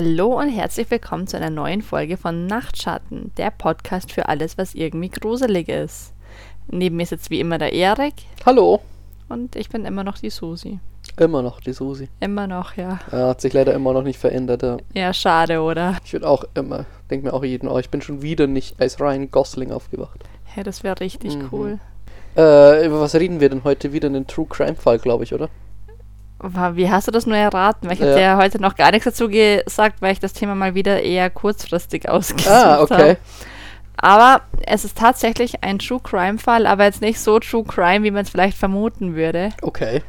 Hallo und herzlich willkommen zu einer neuen Folge von Nachtschatten, der Podcast für alles, was irgendwie gruselig ist. Neben mir sitzt wie immer der Erik Hallo. und ich bin immer noch die Susi. Immer noch die Susi. Immer noch, ja. Ja, hat sich leider immer noch nicht verändert. Ja. Ja, schade, oder? Ich würde auch immer, denke mir auch jeden, oh, ich bin schon wieder nicht als Ryan Gosling aufgewacht. Hey, das wäre richtig Mhm. cool. Äh, über was reden wir denn heute? Wieder einen True Crime Fall, glaube ich, oder? Wie hast du das nur erraten? Weil ich Ja. habe ja heute noch gar nichts dazu gesagt, weil ich das Thema mal wieder eher kurzfristig ausgesucht Ah, okay. habe. Aber es ist tatsächlich ein True Crime Fall, aber jetzt nicht so True Crime, wie man es vielleicht vermuten würde. Okay.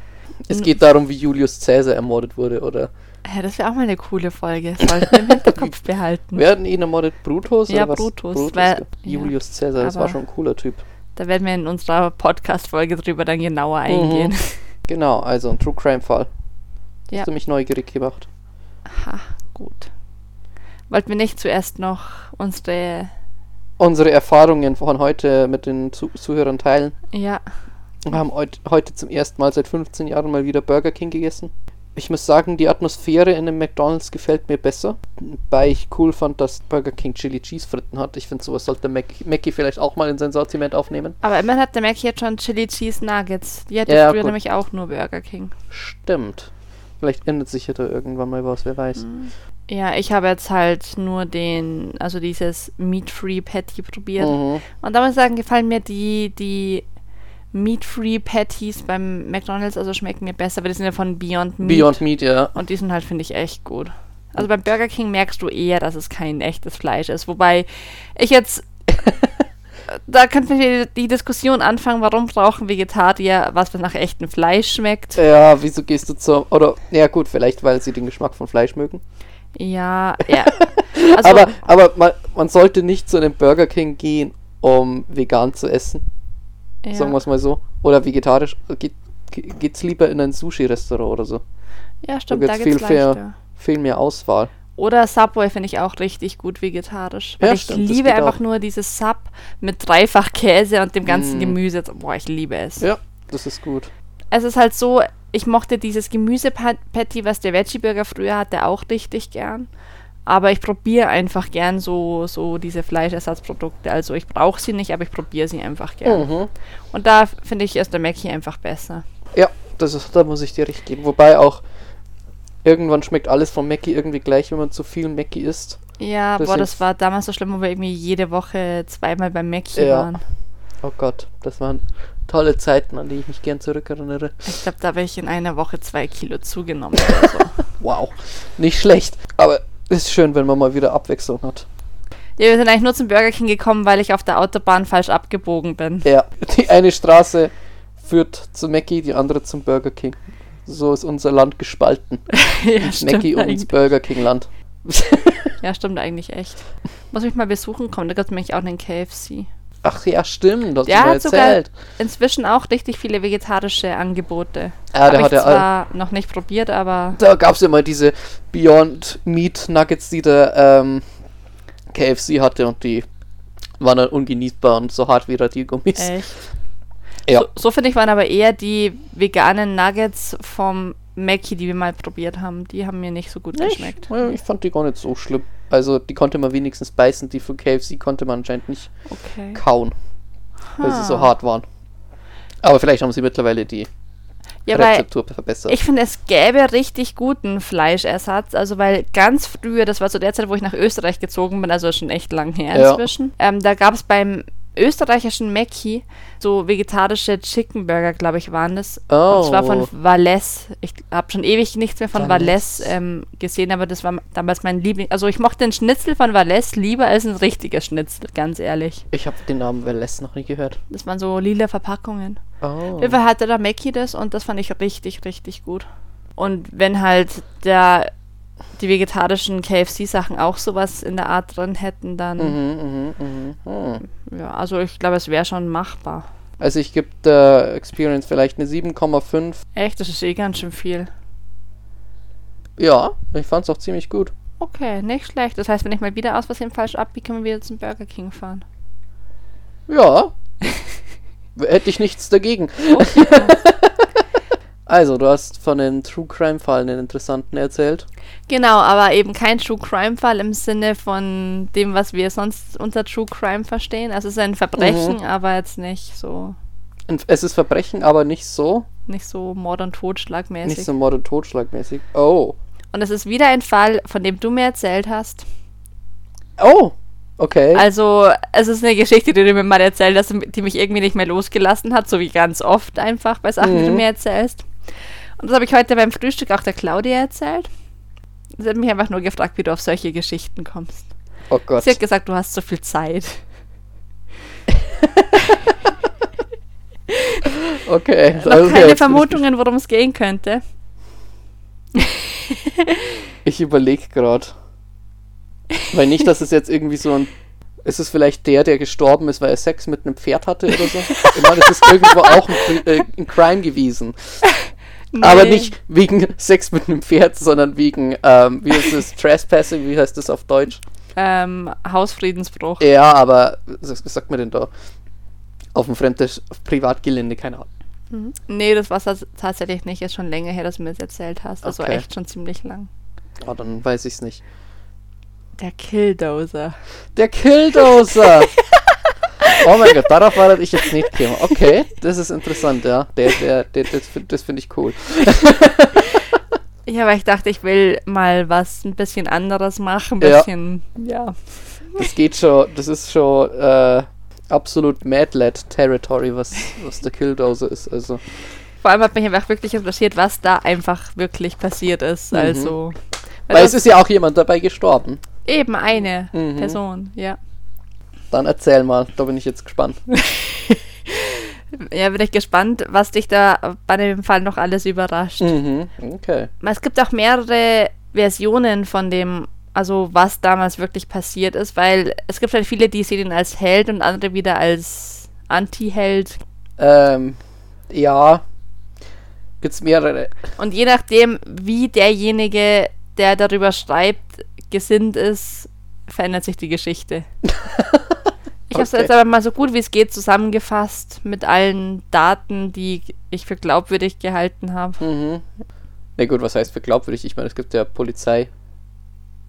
Es geht darum, wie Julius Caesar ermordet wurde, oder? Ja, das wäre auch mal eine coole Folge. Sollten wir im Hinterkopf behalten. Wer hat ihn ermordet? Brutus? Ja, oder was? Brutus, weil- Julius Caesar, das war schon ein cooler Typ. Da werden wir in unserer Podcast-Folge drüber dann genauer Mhm. Genau, also ein True Crime Fall. Ja. Hast du mich neugierig gemacht? Ha, gut. Wollten wir nicht zuerst noch unsere. Unsere Erfahrungen von heute mit den Zu Zuhörern teilen. Ja, Wir haben heut, heute zum ersten Mal seit 15 Jahren mal wieder Burger King gegessen. Ich muss sagen, die Atmosphäre in einem McDonalds gefällt mir besser. Weil ich cool fand, dass Burger King Chili Cheese Fritten hat. Ich finde, sowas sollte Mac Mackie vielleicht auch mal in sein Sortiment aufnehmen. aber immerhin hat der Mac jetzt schon Chili Cheese Nuggets. Die hatte Ja, früher gut. nämlich auch nur Burger King. Stimmt. Vielleicht ändert sich ja da irgendwann mal was, wer weiß. Ja, ich habe jetzt halt nur den, also dieses Meat-Free Patty probiert. Mhm. Und da muss ich sagen, gefallen mir die, die Meat-Free Patties beim McDonalds, also schmecken mir besser, weil die sind ja von Beyond Meat. Beyond Meat, ja. Und die sind halt, finde ich, echt gut. Also beim Burger King merkst du eher, dass es kein echtes Fleisch ist. Wobei ich jetzt. da könnte wir die Diskussion anfangen, warum brauchen Vegetarier was, was nach echtem Fleisch schmeckt. Ja, wieso gehst du zur. Oder, ja, gut, vielleicht, weil sie den Geschmack von Fleisch mögen. Ja, ja. Also, aber aber man, man sollte nicht zu einem Burger King gehen, um vegan zu essen. Ja. sagen wir es mal so. Oder vegetarisch. Geht, geht's lieber in ein Sushi-Restaurant oder so. ja, stimmt, da da gibt's viel fair. Viel mehr Auswahl. Oder Subway finde ich auch richtig gut vegetarisch. Weil Ja, ich stimmt, liebe einfach auch. nur dieses Sub mit dreifach Käse und dem ganzen Mm. Gemüse. Boah, ich liebe es. Ja, das ist gut. Es ist halt so, ich mochte dieses Gemüsepatty, was der Veggie-Burger früher hatte, auch richtig gern. Aber ich probiere einfach gern so, so diese Fleischersatzprodukte. Also ich brauche sie nicht, aber ich probiere sie einfach gern. Mhm. Und da finde ich ist der Mackie einfach besser. Ja, das ist, da muss ich dir recht geben. Wobei auch irgendwann schmeckt alles von Mackie irgendwie gleich, wenn man zu viel Mackie isst. Ja, Das boah, das war damals so schlimm, wo wir irgendwie jede Woche zweimal beim Mackie Ja. waren. Oh Gott, das waren tolle Zeiten, an die ich mich gern zurückerinnere. Ich glaube, da habe ich in einer Woche zwei Kilo zugenommen oder so. Wow, nicht schlecht. Aber ist schön, wenn man mal wieder Abwechslung hat. Ja, wir sind eigentlich nur zum Burger King gekommen, weil ich auf der Autobahn falsch abgebogen bin. Ja, die eine Straße führt zu Mackie, die andere zum Burger King. So ist unser Land gespalten. ja, Mackie und ins. Burger King Land. ja, stimmt eigentlich echt. Muss mich mal besuchen kommen, da gibt es nämlich auch einen KFC. Ach ja, stimmt, das Der hast du mir hat sogar erzählt. inzwischen auch richtig viele vegetarische Angebote. Ja, Hab der ich hat ja all, zwar noch nicht probiert, aber Da gab es ja mal diese Beyond Meat Nuggets, die der ähm, KFC hatte und die waren dann ungenießbar und so hart wie Radiergummis. echt. Ja. So, so finde ich waren aber eher die veganen Nuggets vom Mackie, die wir mal probiert haben. Die haben mir nicht so gut geschmeckt. Ich, ja, ich fand die gar nicht so schlimm. Also die konnte man wenigstens beißen, die von KFC konnte man anscheinend nicht Okay. kauen, weil sie so Ha. hart waren. Aber vielleicht haben sie mittlerweile die Ja, Rezeptur verbessert. ich finde, es gäbe richtig guten Fleischersatz. Also, weil ganz früher, das war zu der Zeit, wo ich nach Österreich gezogen bin, also schon echt lang her Ja. inzwischen, ähm, da gab es beim österreichischen Mackie so vegetarische Chicken Burger, glaube ich, waren das. Oh. Und zwar von Valles. Ich habe schon ewig nichts mehr von Valles. Valles ähm, gesehen, aber das war damals mein Liebling. Also, ich mochte den Schnitzel von Valles lieber als ein richtiger Schnitzel, ganz ehrlich. ich habe den Namen Veles noch nie gehört. Das waren so lila Verpackungen. Oh. Auf hatte der Mackie das und das fand ich richtig, richtig gut. Und wenn halt der, die vegetarischen KFC-Sachen auch sowas in der Art drin hätten, dann, Mhm, mhm, mhm. Hm. ja, also ich glaube, es wäre schon machbar. Also ich gebe der Experience vielleicht eine 7,5. Echt, das ist eh ganz schön viel. Ja, ich fand es auch ziemlich gut. Okay, nicht schlecht. Das heißt, wenn ich mal wieder aus Versehen falsch abbiege, können wir wieder zum Burger King fahren. Ja. Hätte ich nichts dagegen. Okay. Also, du hast von einem True Crime Fall einen interessanten erzählt. Genau, aber eben kein True Crime Fall im Sinne von dem, was wir sonst unter True Crime verstehen. Also es ist ein Verbrechen, Mhm. aber jetzt nicht so Es ist Verbrechen, aber nicht so. nicht so Mord und Totschlag mäßig. Nicht so Mord- und Totschlagmäßig. Oh. Und es ist wieder ein Fall, von dem du mir erzählt hast. Oh. Okay. Also, es ist eine Geschichte, die du mir mal erzählt hast, die mich irgendwie nicht mehr losgelassen hat, so wie ganz oft einfach bei Sachen, die du Mhm. mir erzählst. Und das habe ich heute beim Frühstück auch der Claudia erzählt. Sie hat mich einfach nur gefragt, wie du auf solche Geschichten kommst. oh Gott. Sie hat gesagt, du hast so viel Zeit. Okay. Noch also keine jetzt bin Vermutungen, worum es gehen könnte. Ich, überlege gerade. Weil nicht, dass es jetzt irgendwie so ein. Ist es vielleicht der, der gestorben ist, weil er Sex mit einem Pferd hatte oder so? Ich meine, das ist irgendwo auch ein, äh, ein Crime gewesen. Aber nicht wegen Sex mit einem Pferd, sondern wegen, ähm, wie ist das, Trespassing, wie heißt das auf Deutsch? Ähm, Hausfriedensbruch. Ja, aber, was sagt man denn da? Auf dem fremdes Privatgelände, keine Ahnung. Mhm. Nee, das war es tatsächlich nicht. Ist schon länger her, dass du mir das erzählt hast. War Okay. echt schon ziemlich lang. Ah, dann weiß ich's nicht. Der Killdozer. Der Killdozer! oh mein Gott, darauf war ich jetzt nicht gekommen. Okay, das ist interessant, ja. Der, der, der, das find- finde ich cool. Ja, aber ich dachte, ich will mal was ein bisschen anderes machen. Ein Ja. bisschen, ja. Das geht schon, das ist schon äh, absolut Mad Lad Territory, was, was der Killdozer ist. Also, Vor allem hat mich einfach wirklich interessiert, was da einfach wirklich passiert ist. Mhm. Also. weil es ist ja auch jemand dabei gestorben. eben eine Mhm. Person, ja. Dann erzähl mal, da bin ich jetzt gespannt. Ja, bin ich gespannt, was dich da bei dem Fall noch alles überrascht. Mhm, okay. Es gibt auch mehrere Versionen von dem, also was damals wirklich passiert ist, weil es gibt halt viele, die sehen ihn als Held und andere wieder als Anti-Held. Ähm, ja. Gibt's mehrere. Und je nachdem, wie derjenige, der darüber schreibt, gesinnt ist, verändert sich die Geschichte. Ich habe es Okay. jetzt aber mal so gut wie es geht zusammengefasst mit allen Daten, die ich für glaubwürdig gehalten habe. Mhm. Na gut, was heißt für glaubwürdig? Ich meine, es gibt ja Polizei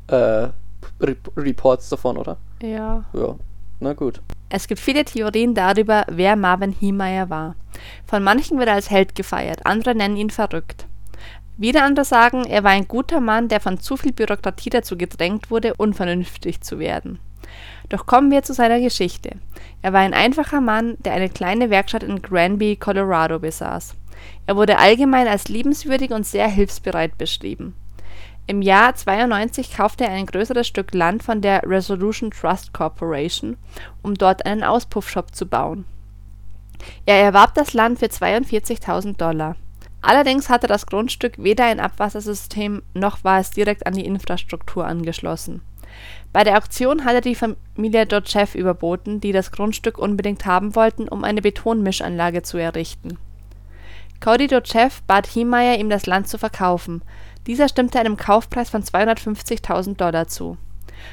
äh, Rep Reports davon, oder? Ja. Ja. Na gut. Es gibt viele Theorien darüber, wer Marvin Niemeyer war. Von manchen wird er als Held gefeiert, andere nennen ihn verrückt. Wieder andere sagen, er war ein guter Mann, der von zu viel Bürokratie dazu gedrängt wurde, unvernünftig zu werden. Doch kommen wir zu seiner Geschichte. Er war ein einfacher Mann, der eine kleine Werkstatt in Granby, Colorado besaß. Er wurde allgemein als liebenswürdig und sehr hilfsbereit beschrieben. Im Jahr 92 kaufte er ein größeres Stück Land von der Resolution Trust Corporation, um dort einen Auspuffshop zu bauen. Er erwarb das Land für 42.000 Dollar. Allerdings hatte das Grundstück weder ein Abwassersystem noch war es direkt an die Infrastruktur angeschlossen. Bei der Auktion hatte die Familie Dotchev überboten, die das Grundstück unbedingt haben wollten, um eine Betonmischanlage zu errichten. Cody Dotchev bat Hiemeyer, ihm das Land zu verkaufen. Dieser stimmte einem Kaufpreis von 250.000 Dollar zu.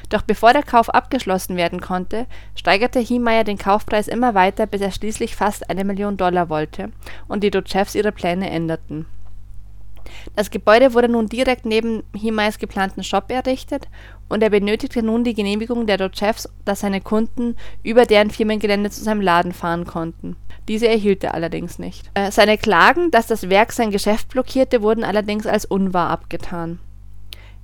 Doch bevor der Kauf abgeschlossen werden konnte, steigerte Hiemeyer den Kaufpreis immer weiter, bis er schließlich fast eine Million Dollar wollte und die Dotchevs ihre Pläne änderten. Das Gebäude wurde nun direkt neben Hiemeyers geplanten Shop errichtet und er benötigte nun die Genehmigung der Dotchevs, dass seine Kunden über deren Firmengelände zu seinem Laden fahren konnten. Diese erhielt er allerdings nicht. Äh, seine Klagen, dass das Werk sein Geschäft blockierte, wurden allerdings als unwahr abgetan.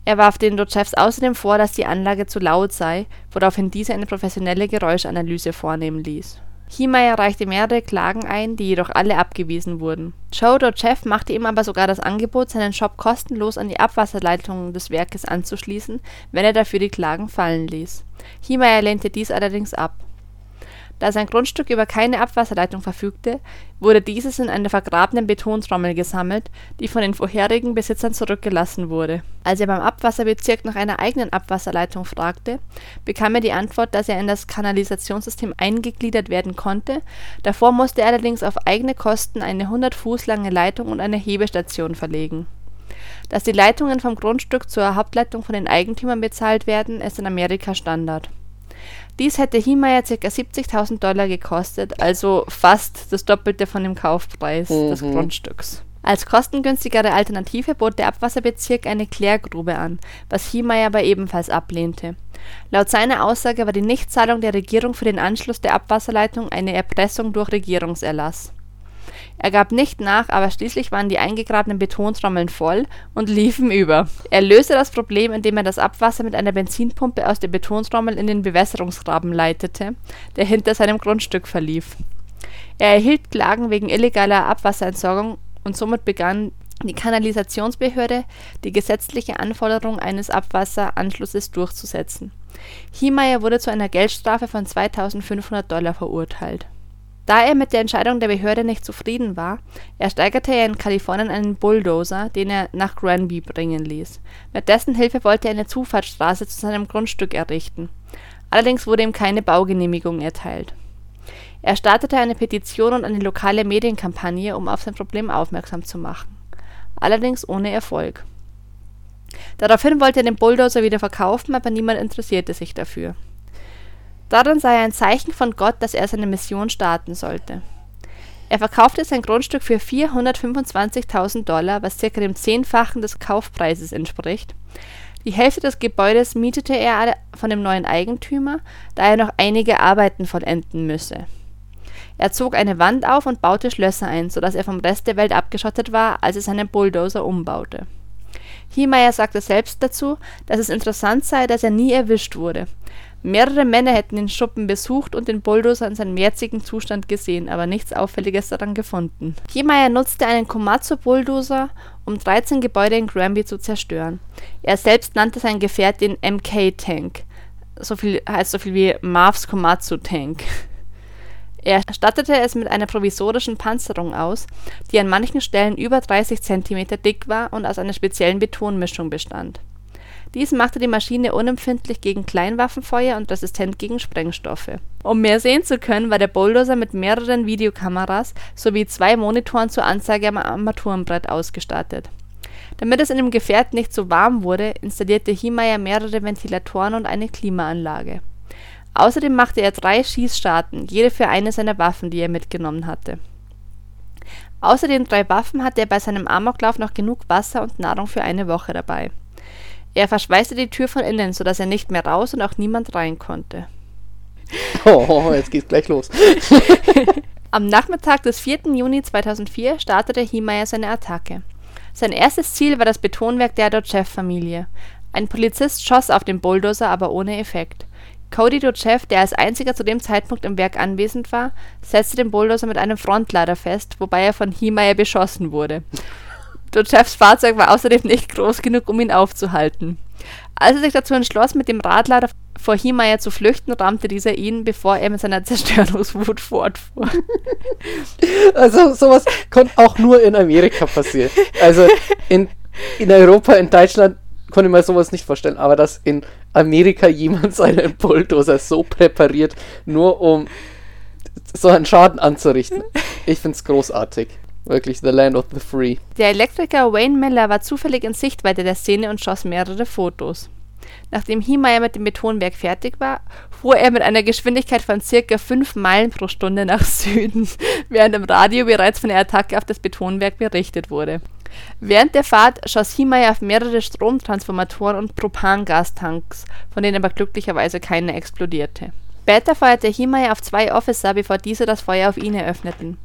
Er warf den Dotchevs außerdem vor, dass die Anlage zu laut sei, woraufhin diese eine professionelle Geräuschanalyse vornehmen ließ. Hiemeyer reichte mehrere Klagen ein, die jedoch alle abgewiesen wurden. Dotchev machte ihm aber sogar das Angebot, seinen Shop kostenlos an die Abwasserleitungen des Werkes anzuschließen, wenn er dafür die Klagen fallen ließ. Hiemeyer lehnte dies allerdings ab. Da sein Grundstück über keine Abwasserleitung verfügte, wurde dieses in einer vergrabenen Betontrommel gesammelt, die von den vorherigen Besitzern zurückgelassen wurde. Als er beim Abwasserbezirk nach einer eigenen Abwasserleitung fragte, bekam er die Antwort, dass er in das Kanalisationssystem eingegliedert werden konnte, davor musste er allerdings auf eigene Kosten eine 100 Fuß lange Leitung und eine Hebestation verlegen. Dass die Leitungen vom Grundstück zur Hauptleitung von den Eigentümern bezahlt werden, ist in Amerika Standard. Dies hätte Hiemeyer ca. 70.000 Dollar gekostet, also fast das Doppelte von dem Kaufpreis des Mhm. Grundstücks. Als kostengünstigere Alternative bot der Abwasserbezirk eine Klärgrube an, was Niemeyer aber ebenfalls ablehnte. Laut seiner Aussage war die Nichtzahlung der Regierung für den Anschluss der Abwasserleitung eine Erpressung durch Regierungserlass. Er gab nicht nach, aber schließlich waren die eingegrabenen Betontrommeln voll und liefen über. Er löste das Problem, indem er das Abwasser mit einer Benzinpumpe aus der Betontrommel in den Bewässerungsgraben leitete, der hinter seinem Grundstück verlief. Er erhielt Klagen wegen illegaler Abwasserentsorgung und somit begann die Kanalisationsbehörde die gesetzliche Anforderung eines Abwasseranschlusses durchzusetzen. Hiemeyer wurde zu einer Geldstrafe von 2500 Dollar verurteilt. Da er mit der Entscheidung der Behörde nicht zufrieden war, ersteigerte er in Kalifornien einen Bulldozer, den er nach Granby bringen ließ. Mit dessen Hilfe wollte er eine Zufahrtsstraße zu seinem Grundstück errichten. Allerdings wurde ihm keine Baugenehmigung erteilt. Er startete eine Petition und eine lokale Medienkampagne, um auf sein Problem aufmerksam zu machen. Allerdings ohne Erfolg. Daraufhin wollte er den Bulldozer wieder verkaufen, aber niemand interessierte sich dafür. Darin er ein Zeichen von Gott, dass er seine Mission starten sollte. Er verkaufte sein Grundstück für 425.000 Dollar, was circa dem Zehnfachen des Kaufpreises entspricht. Die Hälfte des Gebäudes mietete er von dem neuen Eigentümer, da er noch einige Arbeiten vollenden müsse. Er zog eine Wand auf und baute Schlösser ein, sodass er vom Rest der Welt abgeschottet war, als er seinen Bulldozer umbaute. Hiemeyer sagte selbst dazu, dass es interessant sei, dass er nie erwischt wurde. Mehrere Männer hätten den Schuppen besucht und den Bulldozer in seinem jetzigen Zustand gesehen, aber nichts Auffälliges daran gefunden. Hiemeyer nutzte einen Komatsu-Bulldozer, um 13 Gebäude in Granby zu zerstören. Er selbst nannte sein Gefährt den MK-Tank. So viel heißt so viel wie Marv's Komatsu-Tank. Er stattete es mit einer provisorischen Panzerung aus, die an manchen Stellen über 30 cm dick war und aus einer speziellen Betonmischung bestand. Dies machte die Maschine unempfindlich gegen Kleinwaffenfeuer und resistent gegen Sprengstoffe. Um mehr sehen zu können, war der Bulldozer mit mehreren Videokameras sowie zwei Monitoren zur Anzeige am Armaturenbrett ausgestattet. Damit es in dem Gefährt nicht zu warm wurde, installierte Hiemeyer mehrere Ventilatoren und eine Klimaanlage Außerdem machte er drei Schießstarten, jede für eine seiner Waffen, die er mitgenommen hatte. Außer den drei Waffen hatte er bei seinem Amoklauf noch genug Wasser und Nahrung für eine Woche dabei. Er verschweißte die Tür von innen, sodass er nicht mehr raus und auch niemand rein konnte. Oh, jetzt geht's gleich los. Am Nachmittag des 4. Juni 2004 startete Hiemeyer seine Attacke. Sein erstes Ziel war das Betonwerk der Dodgev-Familie. Ein Polizist schoss auf den Bulldozer, aber ohne Effekt. Cody Dochev, der als einziger zu dem Zeitpunkt im Werk anwesend war, setzte den Bulldozer mit einem Frontlader fest, wobei er von Hiemeyer beschossen wurde. Dochevs Fahrzeug war außerdem nicht groß genug, um ihn aufzuhalten. Als er sich dazu entschloss, mit dem Radlader vor Hiemeyer zu flüchten, rammte dieser ihn, bevor er mit seiner Zerstörungswut fortfuhr. Also sowas konnte auch nur in Amerika passieren. Also in, in Europa, in Deutschland konnte mir sowas nicht vorstellen, aber dass in Amerika jemand seinen Bulldozer so präpariert, nur um so einen Schaden anzurichten. Ich finde es großartig. Wirklich, the land of the free. Der Elektriker Wayne Miller war zufällig in Sichtweite der Szene und schoss mehrere Fotos. Nachdem Hiemeyer mit dem Betonwerk fertig war, fuhr er mit einer Geschwindigkeit von circa 5 Meilen pro Stunde nach Süden, während im Radio bereits von der Attacke auf das Betonwerk berichtet wurde. Während der Fahrt schoss Hiemeyer auf mehrere Stromtransformatoren und Propangastanks, von denen aber glücklicherweise keiner explodierte. Später feuerte Hiemeyer auf zwei Officer, bevor diese das Feuer auf ihn eröffneten.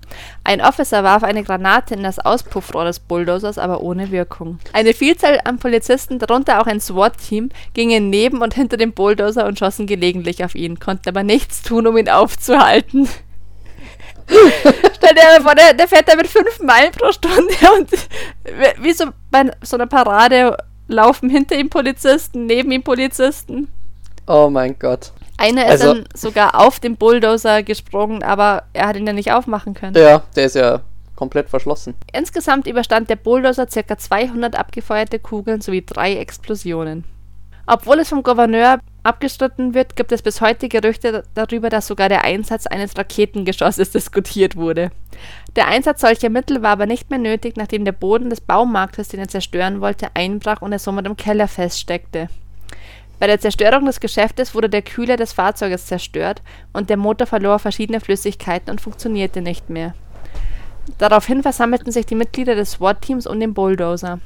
Ein Officer warf eine Granate in das Auspuffrohr des Bulldozers, aber ohne Wirkung. Eine Vielzahl an Polizisten, darunter auch ein SWAT-Team, gingen neben und hinter dem Bulldozer und schossen gelegentlich auf ihn, konnten aber nichts tun, um ihn aufzuhalten. Stell dir vor, der, der fährt da mit 5 Meilen pro Stunde und wie so bei so einer Parade laufen hinter ihm Polizisten, neben ihm Polizisten. Oh mein Gott. Einer ist also, dann sogar auf den Bulldozer gesprungen, aber er hat ihn ja nicht aufmachen können. Ja, der ist ja komplett verschlossen. Insgesamt überstand der Bulldozer ca. 200 abgefeuerte Kugeln sowie drei Explosionen. Obwohl es vom Gouverneur abgestritten wird, gibt es bis heute Gerüchte darüber, dass sogar der Einsatz eines Raketengeschosses diskutiert wurde. Der Einsatz solcher Mittel war aber nicht mehr nötig, nachdem der Boden des Baumarktes, den er zerstören wollte, einbrach und er somit im Keller feststeckte. Bei der Zerstörung des Geschäftes wurde der Kühler des Fahrzeuges zerstört und der Motor verlor verschiedene Flüssigkeiten und funktionierte nicht mehr. Daraufhin versammelten sich die Mitglieder des SWAT-Teams um den Bulldozer.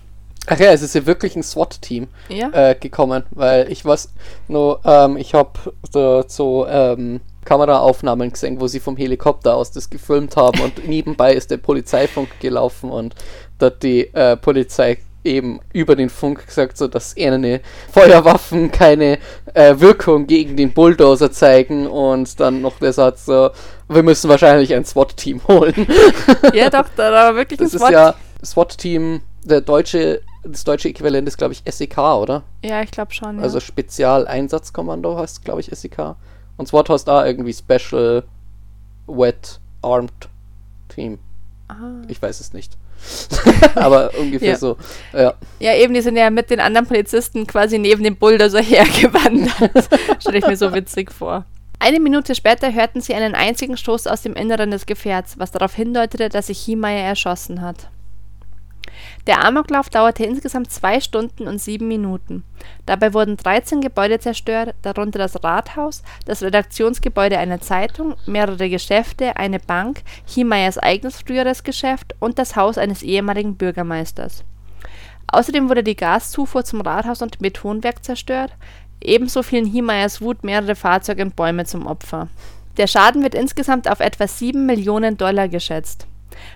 Ach ja, es ist ja wirklich ein SWAT-Team Ja? äh, gekommen, weil ich weiß nur, ähm, ich habe so, so ähm, Kameraaufnahmen gesehen, wo sie vom Helikopter aus das gefilmt haben und nebenbei ist der Polizeifunk gelaufen und hat die äh, Polizei eben über den Funk gesagt, so dass eine Feuerwaffen keine äh, Wirkung gegen den Bulldozer zeigen und dann noch der Satz so, wir müssen wahrscheinlich ein SWAT-Team holen. ja, doch, da war wirklich ein Das ist SWAT. ja SWAT-Team, der deutsche, das deutsche Äquivalent ist, glaube ich, SEK, oder? ja, ich glaube schon. Ja. Also Spezialeinsatzkommando heißt, glaube ich, SEK. Und SWAT heißt da irgendwie Special Wet Armed Team. Ah. Ich weiß es nicht. Aber ungefähr Ja. so. Ja. Ja, eben, die sind ja mit den anderen Polizisten quasi neben dem Bulldozer hergewandert. Stelle ich mir so witzig vor. Eine Minute später hörten sie einen einzigen Stoß aus dem Inneren des Gefährts, was darauf hindeutete, dass sich Hiemeyer erschossen hat. Der Amoklauf dauerte insgesamt zwei Stunden und sieben Minuten. Dabei wurden 13 Gebäude zerstört, darunter das Rathaus, das Redaktionsgebäude einer Zeitung, mehrere Geschäfte, eine Bank, Hiemeyers eigenes früheres Geschäft und das Haus eines ehemaligen Bürgermeisters. Außerdem wurde die Gaszufuhr zum Rathaus und Betonwerk zerstört. Ebenso fielen Hiemeyers Wut mehrere Fahrzeuge und Bäume zum Opfer. Der Schaden wird insgesamt auf etwa 7 Millionen Dollar geschätzt.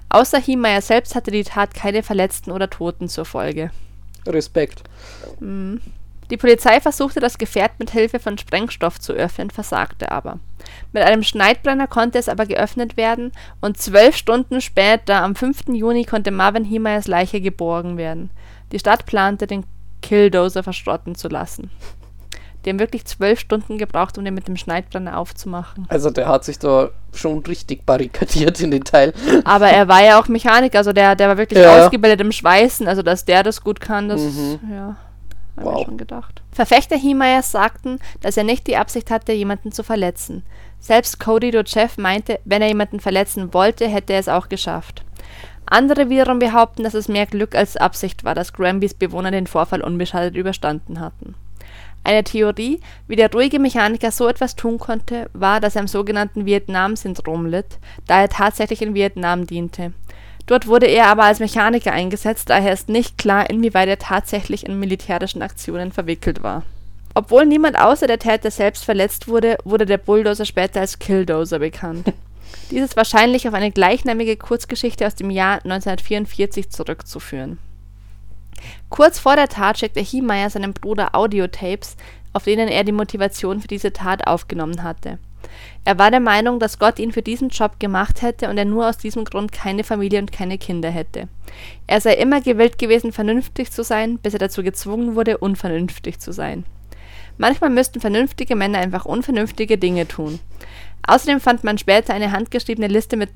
Außer Hiemeyer selbst hatte die Tat keine Verletzten oder Toten zur Folge. Respekt. Die Polizei versuchte das Gefährt mit Hilfe von Sprengstoff zu öffnen, versagte aber. Mit einem Schneidbrenner konnte es aber geöffnet werden und zwölf Stunden später, am 5. Juni, konnte Marvin Hiemeyers Leiche geborgen werden. Die Stadt plante, den Killdozer verschrotten zu lassen. Die haben wirklich zwölf Stunden gebraucht, um den mit dem Schneidbrenner aufzumachen. Also der hat sich da schon richtig barrikadiert in den Teil. Aber er war ja auch Mechaniker, also der, der war wirklich Ja. ausgebildet im Schweißen, also dass der das gut kann, das Mhm. ja, habe Wow. ich schon gedacht. Verfechter Hiemeyers sagten, dass er nicht die Absicht hatte, jemanden zu verletzen. Selbst Cody Dochev meinte, wenn er jemanden verletzen wollte, hätte er es auch geschafft. Andere wiederum behaupten, dass es mehr Glück als Absicht war, dass Granbys Bewohner den Vorfall unbeschadet überstanden hatten. Eine Theorie, wie der ruhige Mechaniker so etwas tun konnte, war, dass er am sogenannten Vietnam-Syndrom litt, da er tatsächlich in Vietnam diente. Dort wurde er aber als Mechaniker eingesetzt, daher ist nicht klar, inwieweit er tatsächlich in militärischen Aktionen verwickelt war. Obwohl niemand außer der Täter selbst verletzt wurde, wurde der Bulldozer später als Killdozer bekannt. Dies ist wahrscheinlich auf eine gleichnamige Kurzgeschichte aus dem Jahr 1944 zurückzuführen. Kurz vor der Tat schickte Hiemeyer seinem Bruder Audiotapes, auf denen er die Motivation für diese Tat aufgenommen hatte. Er war der Meinung, dass Gott ihn für diesen Job gemacht hätte und er nur aus diesem Grund keine Familie und keine Kinder hätte. Er sei immer gewillt gewesen, vernünftig zu sein, bis er dazu gezwungen wurde, unvernünftig zu sein. Manchmal müssten vernünftige Männer einfach unvernünftige Dinge tun. Außerdem fand man später eine handgeschriebene Liste mit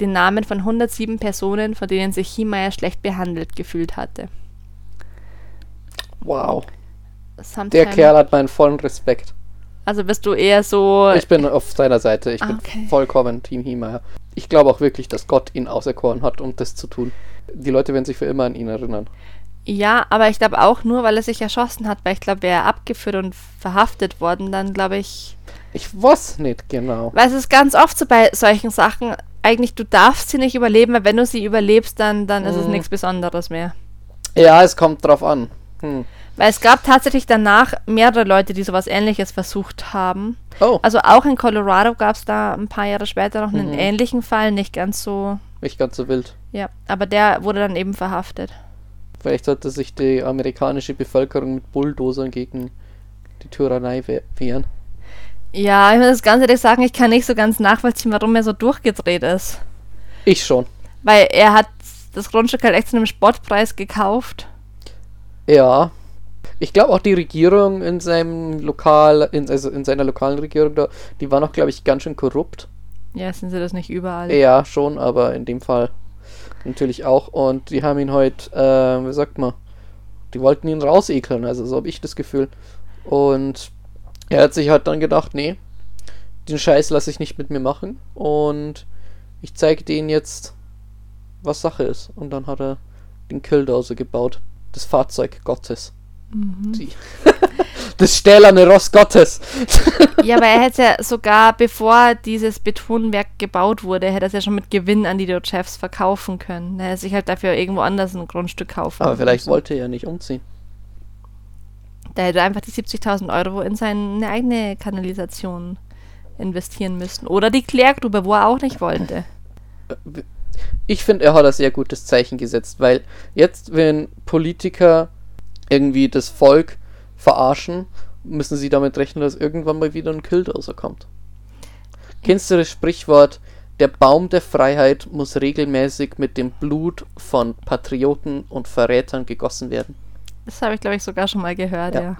den Namen von 107 Personen, von denen sich Hiemeyer schlecht behandelt gefühlt hatte. Wow. Der Sometime- Kerl hat meinen vollen Respekt. Also bist du eher so. Ich bin auf seiner Seite. Ich Ah, bin okay. vollkommen Team Hiemeyer. Ich glaube auch wirklich, dass Gott ihn auserkoren hat, um das zu tun. Die Leute werden sich für immer an ihn erinnern. Ja, aber ich glaube auch nur, weil er sich erschossen hat, weil ich glaube, wäre er abgeführt und verhaftet worden, dann glaube ich. Ich weiß nicht genau. Weil es ist ganz oft so bei solchen Sachen, eigentlich du darfst sie nicht überleben, weil wenn du sie überlebst, dann, dann ist es Mhm. nichts Besonderes mehr. Ja, es kommt drauf an. Hm. Weil es gab tatsächlich danach mehrere Leute, die sowas ähnliches versucht haben. Oh, Also auch in Colorado gab es da ein paar Jahre später noch einen Mhm. ähnlichen Fall, nicht ganz so, nicht ganz so wild. ja, aber der wurde dann eben verhaftet. Vielleicht sollte sich die amerikanische Bevölkerung mit Bulldozern gegen die Tyrannei we- wehren. Ja, ich muss das ganz ehrlich sagen, ich kann nicht so ganz nachvollziehen, warum er so durchgedreht ist. Ich schon. Weil er hat das Grundstück halt echt zu einem Spottpreis gekauft. Ja. Ich glaube auch die Regierung in seinem Lokal, in, also in seiner lokalen Regierung da, die war noch, glaube ich, ganz schön korrupt. Ja, sind sie das nicht überall? Ja, schon, aber in dem Fall natürlich auch. Und die haben ihn heute, äh, wie sagt man, die wollten ihn rausekeln, also so habe ich das Gefühl. Und er hat sich halt dann gedacht, nee, den Scheiß lasse ich nicht mit mir machen. Und ich zeige denen jetzt, was Sache ist. Und dann hat er den Killdozer gebaut. Das Fahrzeug Gottes. Mhm. Das stählerne Ross Gottes. Ja, aber er hätte ja sogar, bevor dieses Betonwerk gebaut wurde, hätte er es ja schon mit Gewinn an die Chefs verkaufen können. Er hätte sich halt dafür irgendwo anders ein Grundstück kaufen Aber vielleicht müssen. wollte er ja nicht umziehen. Da hätte er einfach die 70.000 Euro in seine eigene Kanalisation investieren müssen. Oder die Klärgrube, wo er auch nicht wollte. Ich finde, er hat ein sehr gutes Zeichen gesetzt, weil jetzt, wenn Politiker irgendwie das Volk verarschen, müssen sie damit rechnen, dass irgendwann mal wieder ein Killdozer kommt. Kennst du das Sprichwort, der Baum der Freiheit muss regelmäßig mit dem Blut von Patrioten und Verrätern gegossen werden? Das habe ich, glaube ich, sogar schon mal gehört, Ja. ja.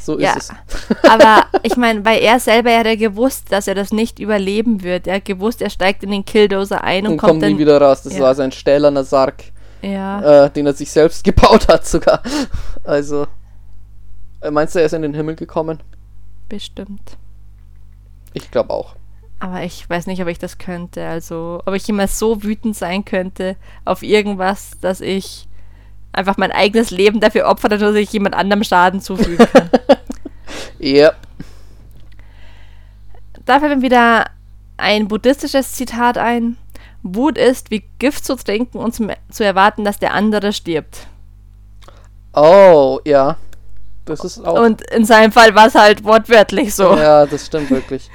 So Ja, ist es. aber ich meine, weil er selber er hat gewusst, dass er das nicht überleben wird. Er hat gewusst, er steigt in den Killdozer ein und, Und kommt kommt dann nie wieder raus. Das ja. war sein stählerner Sarg, Ja, äh, den er sich selbst gebaut hat sogar. Also, äh, meinst du, er ist in den Himmel gekommen? bestimmt. Ich glaube auch. Aber ich weiß nicht, ob ich das könnte. Also, ob ich immer so wütend sein könnte auf irgendwas, dass ich einfach mein eigenes Leben dafür opfere, dass ich jemand anderem Schaden zufügen kann. Ja, da fällt mir wieder ein buddhistisches Zitat ein. Wut ist, wie Gift zu trinken und zum, zu erwarten, dass der andere stirbt. Oh, ja. Das ist auch. Und in seinem Fall war es halt wortwörtlich so. Ja, das stimmt wirklich.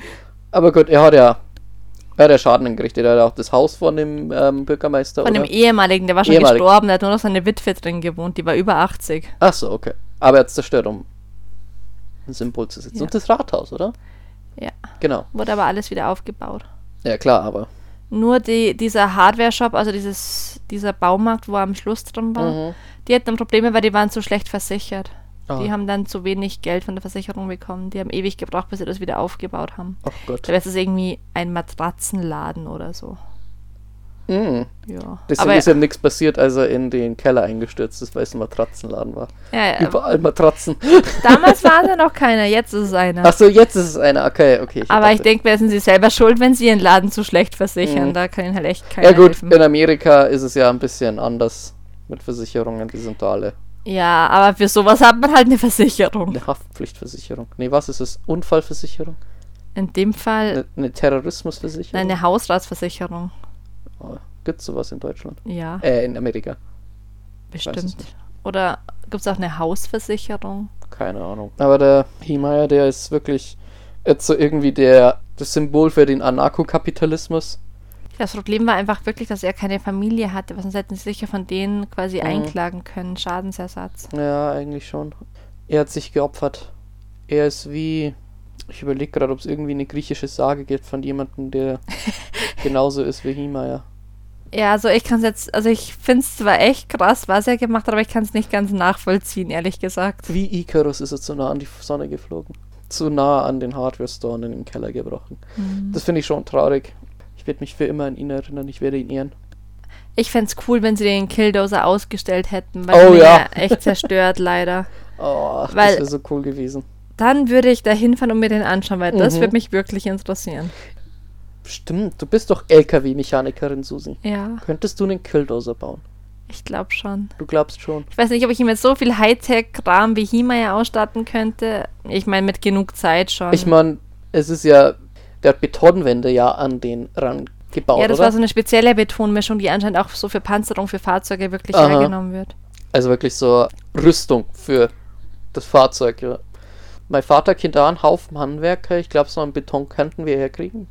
Aber gut, er hat ja. Er hat ja Schaden angerichtet. Er hat auch das Haus von dem ähm, Bürgermeister. Von dem oder? ehemaligen, der war schon Ehemalig. gestorben, der hat nur noch seine Witwe drin gewohnt, die war über 80. Ach so, okay. Aber er hat es zerstört, um ein Symbol zu setzen. Ja. Und das Rathaus, oder? Ja. Genau. Wurde aber alles wieder aufgebaut. Ja, klar, aber. Nur die, dieser Hardware-Shop, also dieses, dieser Baumarkt, wo er am Schluss drin war, Mhm. die hatten Probleme, weil die waren zu schlecht versichert. Ah. Die haben dann zu wenig Geld von der Versicherung bekommen. Die haben ewig gebraucht, bis sie das wieder aufgebaut haben. Ach Gott. Da wäre es irgendwie ein Matratzenladen oder so. Mhm. Ja. Deswegen aber ist ja nichts passiert, als er in den Keller eingestürzt ist, weil es ein Matratzenladen war. ja, ja, Überall Matratzen. damals war ja noch keiner, jetzt ist es einer. Ach so, jetzt ist es einer. Okay, okay. aber ich denke, wer sind sie selber schuld, wenn sie ihren Laden zu schlecht versichern? Mhm. Da kann ihnen halt echt keiner Ja, gut, helfen. in Amerika ist es ja ein bisschen anders mit Versicherungen. Die sind da alle. Ja, aber für sowas hat man halt eine Versicherung. Eine Haftpflichtversicherung. Nee, was ist es? Unfallversicherung? In dem Fall Eine, eine Terrorismusversicherung? eine Hausratsversicherung. Oh, Gibt sowas in Deutschland? Ja, Äh, in Amerika. es bestimmt. Oder gibt es auch eine Hausversicherung? Keine Ahnung. Aber der Hiemeyer, der ist wirklich jetzt so irgendwie der, das Symbol für den Anarchokapitalismus. Das Problem war einfach wirklich, dass er keine Familie hatte, was sonst hätten sie sicher von denen quasi Mhm. einklagen können, Schadensersatz. Ja, eigentlich schon. Er hat sich geopfert. Er ist wie. Ich überlege gerade, ob es irgendwie eine griechische Sage gibt von jemandem, der genauso ist wie Hiemeyer. Ja, also ich kann es jetzt, also ich finde es zwar echt krass, was er gemacht hat, aber ich kann es nicht ganz nachvollziehen, ehrlich gesagt. Wie Icarus ist er zu nah an die Sonne geflogen. Zu nah an den Hardware-Store und in den Keller gebrochen. Mhm. Das finde ich schon traurig. Ich werde mich für immer an ihn erinnern. Ich werde ihn ehren. Ich fände es cool, wenn sie den Killdozer ausgestellt hätten, weil Oh ja. echt zerstört, leider. Oh, das Weil- wäre so cool gewesen. Dann würde ich da hinfahren und mir den anschauen, weil das Mhm. würde mich wirklich interessieren. Stimmt, du bist doch LKW-Mechanikerin, Susi. Ja, Könntest du einen Killdozer bauen? ich glaube schon. Du glaubst schon. Ich weiß nicht, ob ich ihm mit so viel Hightech-Kram wie Himaya ausstatten könnte. Ich meine, mit genug Zeit schon. Ich meine, es ist ja, der hat Betonwände ja an den Rand gebaut, ja, das oder? war so eine spezielle Betonmischung, die anscheinend auch so für Panzerung für Fahrzeuge wirklich Aha. hergenommen wird. Also wirklich so Rüstung für das Fahrzeug, ja. Mein Vater kennt da einen Haufen Handwerker. Ich glaube, so einen Beton könnten wir herkriegen.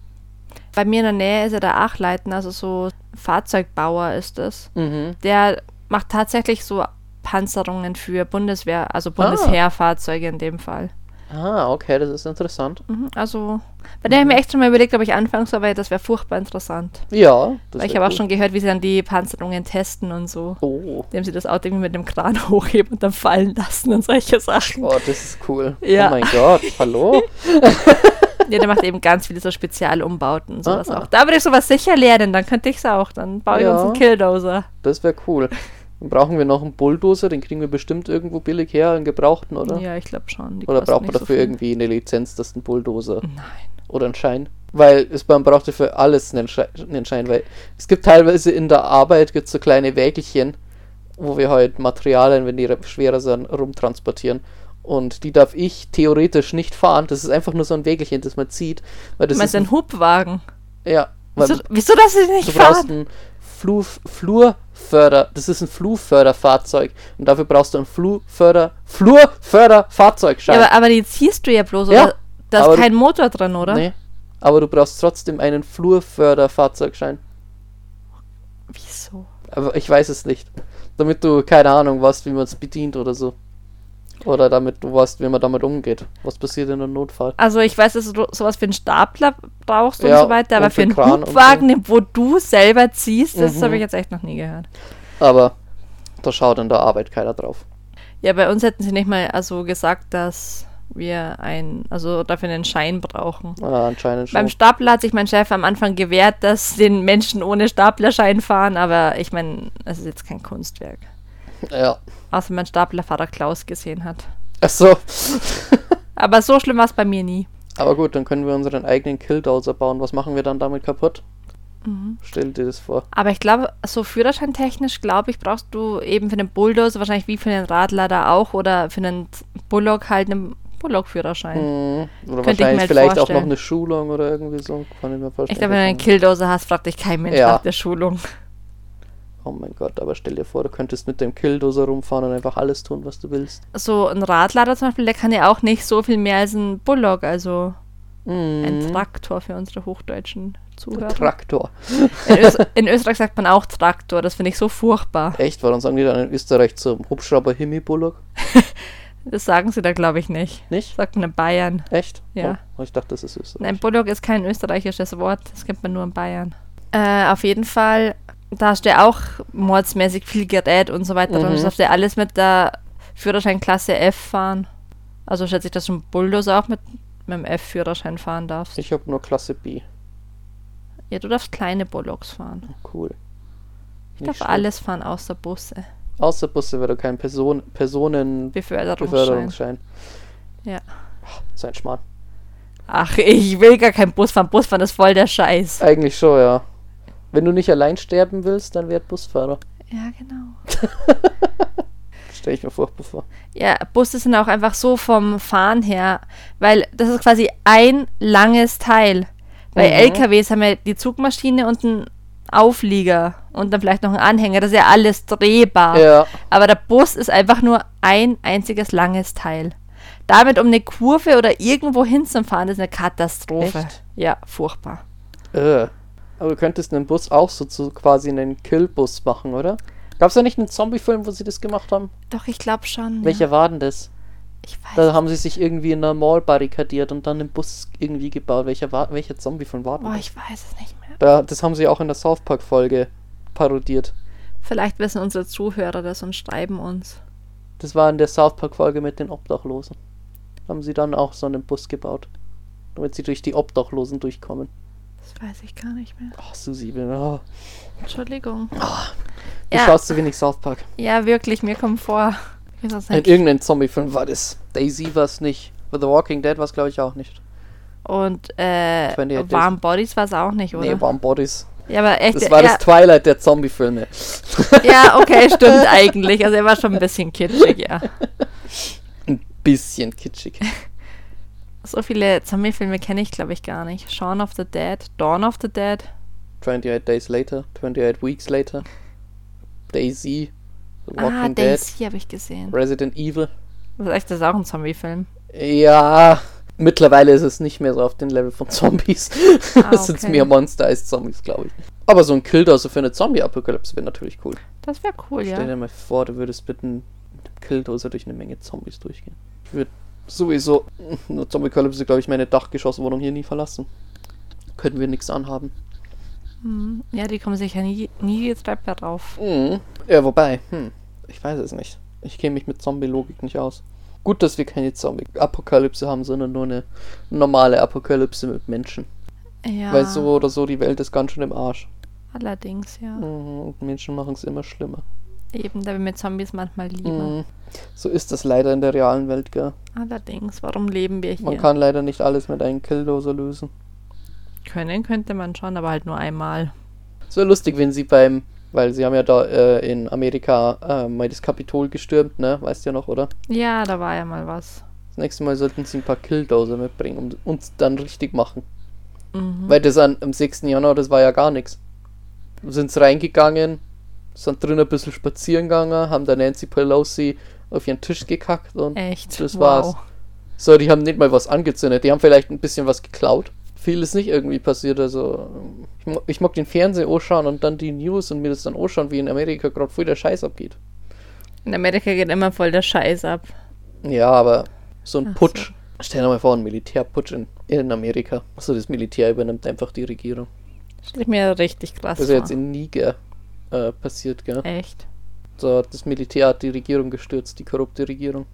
Bei mir in der Nähe ist er der Achleiten, also so Fahrzeugbauer ist es. Mhm. Der macht tatsächlich so Panzerungen für Bundeswehr, Ah. also Bundesheerfahrzeuge in dem Fall. Ah, okay, das ist interessant. Mhm, also, bei der habe ich mir echt schon mal überlegt, ob ich anfangen soll, weil das wäre furchtbar interessant. Ja, das weil ich habe auch schon gehört, wie sie dann die Panzerungen testen und so. Oh, Indem sie das Auto irgendwie mit dem Kran hochheben und dann fallen lassen und solche Sachen. oh, das ist cool. Ja. Oh mein Gott, hallo? Ja, der macht eben ganz viele so Spezialumbauten und sowas Ah. auch. Da würde ich sowas sicher lernen, dann könnte ich es auch. Dann baue ich Ja. uns einen Killdozer. Das wäre cool. Dann brauchen wir noch einen Bulldozer, den kriegen wir bestimmt irgendwo billig her, einen gebrauchten, oder? Ja, ich glaube schon. Die Oder braucht man so dafür viel. irgendwie eine Lizenz, dass ein Bulldozer Nein. oder einen Schein? Weil es, man braucht dafür alles einen, Sche einen Schein, weil es gibt teilweise in der Arbeit gibt's so kleine Wägelchen, wo wir halt Materialien, wenn die re- schwerer sind, rumtransportieren. Und die darf ich theoretisch nicht fahren. Das ist einfach nur so ein Wägelchen, das man zieht. Weil das Du meinst ist ein Hubwagen? ja, Wieso, wieso darfst du nicht du brauchst fahren? ein Flu Flurförder. Das ist ein Flurförderfahrzeug. Und dafür brauchst du ein Flurförder Flurförderfahrzeugschein. Ja, aber, aber die ziehst du ja bloß, Ja, oder? Da ist du- kein Motor drin, oder? Nee. Aber du brauchst trotzdem einen Flurförderfahrzeugschein. Wieso? Aber ich weiß es nicht. Damit du keine Ahnung weißt, wie man es bedient oder so. Oder damit du weißt, wie man damit umgeht. Was passiert in einem Notfall. Also ich weiß, dass du sowas für einen Stapler brauchst und Ja, so weiter, aber und für einen Kran und Hubwagen, den- wo du selber ziehst, das Mhm. habe ich jetzt echt noch nie gehört. Aber da schaut in der Arbeit keiner drauf. Ja, bei uns hätten sie nicht mal also gesagt, dass wir ein, also dafür einen Schein brauchen. Ah, anscheinend schon. Beim Stapler hat sich mein Chef am Anfang gewehrt, dass den Menschen ohne Staplerschein fahren, aber ich meine, es ist jetzt kein Kunstwerk. Ja. Außer wenn man Staplerfahrer Klaus gesehen hat. Achso. Aber so schlimm war es bei mir nie. Aber gut, dann können wir unseren eigenen Killdozer bauen. Was machen wir dann damit kaputt? Mhm. Stell dir das vor. Aber ich glaube, so führerscheintechnisch, glaube ich, brauchst du eben für den Bulldozer wahrscheinlich wie für den Radlader auch oder für einen Bullock halt einen Bullock-Führerschein. Hm. Oder Könnte ich mir wahrscheinlich halt vielleicht auch noch vorstellen. eine Schulung oder irgendwie so. Kann ich mir vorstellen. Ich glaube, wenn du einen Killdozer hast, fragt dich kein Mensch Ja. nach der Schulung. Oh mein Gott, aber stell dir vor, du könntest mit dem Killdozer rumfahren und einfach alles tun, was du willst. So ein Radlader zum Beispiel, der kann ja auch nicht so viel mehr als ein Bullock, also ein Mhm. Traktor für unsere hochdeutschen Zuhörer. Traktor. In, Ös in Österreich sagt man auch Traktor, das finde ich so furchtbar. Echt? Warum sagen die dann in Österreich zum Hubschrauber Himmi Bullock? Das sagen sie da, glaube ich, nicht. Nicht? Sagt man in Bayern. Echt? Ja. Oh, ich dachte, das ist Österreich. Nein, Bullock ist kein österreichisches Wort, das kennt man nur in Bayern. Äh, auf jeden Fall, da hast du ja auch mordsmäßig viel Gerät und so weiter. Dann Mhm. darfst du ja alles mit der Führerscheinklasse F fahren. Also schätze ich, dass du ein Bulldozer auch mit, mit dem F-Führerschein fahren darfst. Ich habe nur Klasse B. Ja, du darfst kleine Bullocks fahren. Cool. Ich Nicht darf schlecht. alles fahren, außer Busse. Außer Busse wäre kein Person Personenbeförderungsschein. Beförderungsschein. Ja. So ein Schmarrn. Ach, ich will gar keinen Bus fahren. Bus fahren ist voll der Scheiß. Eigentlich schon, ja. Wenn du nicht allein sterben willst, dann werd Busfahrer. Ja, genau. Stell ich mir furchtbar vor. Ja, Busse sind auch einfach so vom Fahren her, weil das ist quasi ein langes Teil. Bei Mhm. LKWs haben wir die Zugmaschine und einen Auflieger und dann vielleicht noch einen Anhänger. Das ist ja alles drehbar. Ja. Aber der Bus ist einfach nur ein einziges langes Teil. Damit um eine Kurve oder irgendwo hinzufahren, ist eine Katastrophe. Echt? Ja, furchtbar. Äh. Aber du könntest einen Bus auch so zu quasi einen Killbus machen, oder? Gab's da nicht einen Zombie-Film, wo sie das gemacht haben? Doch, ich glaube schon. Welcher Ja. war denn das? Ich weiß. Da haben sie sich irgendwie in einer Mall barrikadiert und dann einen Bus irgendwie gebaut. Welcher war, welcher Zombie-Film war denn Boah, das? ich weiß es nicht mehr. Da, das haben sie auch in der South Park-Folge parodiert. Vielleicht wissen unsere Zuhörer das und schreiben uns. Das war in der South Park-Folge mit den Obdachlosen. Haben sie dann auch so einen Bus gebaut. Damit sie durch die Obdachlosen durchkommen. Das weiß ich gar nicht mehr. Ach, Susi, oh. Entschuldigung. du Ja. schaust zu wenig South Park. Ja, wirklich, mir kommt vor. In irgendeinem Zombie-Film war das. Daisy war es nicht. The Walking Dead war es, glaube ich, auch nicht. Und äh, 28 Days. Warm Bodies war es auch nicht, oder? Nee, Warm Bodies. ja, aber echt. Das war ja, das Twilight der Zombie-Filme. ja, okay, stimmt eigentlich. Also er war schon ein bisschen kitschig, ja. Ein bisschen kitschig. So viele Zombie-Filme kenne ich, glaube ich, gar nicht. Shaun of the Dead, Dawn of the Dead. 28 Days Later, 28 Weeks Later, Daisy, The Ah, Walking Dead, Daisy habe ich gesehen. Resident Evil. Das ist das auch ein Zombie-Film. Ja, mittlerweile ist es nicht mehr so auf den Level von Zombies. Ah, Es sind okay. mehr Monster als Zombies, glaube ich. Aber so ein Killdozer für eine Zombie-Apokalypse wäre natürlich cool. Das wäre cool, Stell ja. dir mal vor, du würdest einem mit einem Killdozer durch eine Menge Zombies durchgehen. Ich würde sowieso eine Zombie-Apokalypse, glaube ich, meine Dachgeschosswohnung hier nie verlassen. Könnten wir nichts anhaben. Hm. Ja, die kommen sicher nie, nie die Treppe rauf. Mhm. Ja, wobei, hm, ich weiß es nicht. Ich kenne mich mit Zombie-Logik nicht aus. Gut, dass wir keine Zombie-Apokalypse haben, sondern nur eine normale Apokalypse mit Menschen. Ja, Weil so oder so, die Welt ist ganz schön im Arsch. allerdings, ja. Mhm, Und Menschen machen es immer schlimmer. Eben, da ich mit Zombies manchmal lieber. Mhm. So ist das leider in der realen Welt, gell? Allerdings, warum leben wir hier? Man kann leider nicht alles mit einem Killdozer lösen. Können könnte man schon, aber halt nur einmal. So lustig, wenn sie beim Weil sie haben ja da äh, in Amerika äh, mal das Kapitol gestürmt, ne? Weißt du ja noch, oder? Ja, da war ja mal was. Das nächste Mal sollten sie ein paar Killdozer mitbringen und uns dann richtig machen. Mhm. Weil das an, am 6. Januar, das war ja gar nichts. Sind reingegangen, sind drin ein bisschen spazieren gegangen, haben da Nancy Pelosi auf ihren Tisch gekackt und Echt? das wow. war's. So, die haben nicht mal was angezündet, die haben vielleicht ein bisschen was geklaut. Viel ist nicht irgendwie passiert, also ich, mo- ich mag den Fernseher anschauen und dann die News und mir das dann anschauen, wie in Amerika gerade voll der Scheiß abgeht. In Amerika geht immer voll der Scheiß ab. Ja, aber so ein Ach Putsch. Stell dir mal vor, ein Militärputsch in, in Amerika. Also das Militär übernimmt einfach die Regierung. Stell ich mir richtig krass Das ist vor. jetzt in Niger äh, passiert, gell? Echt? So, das Militär hat die Regierung gestürzt, die korrupte Regierung.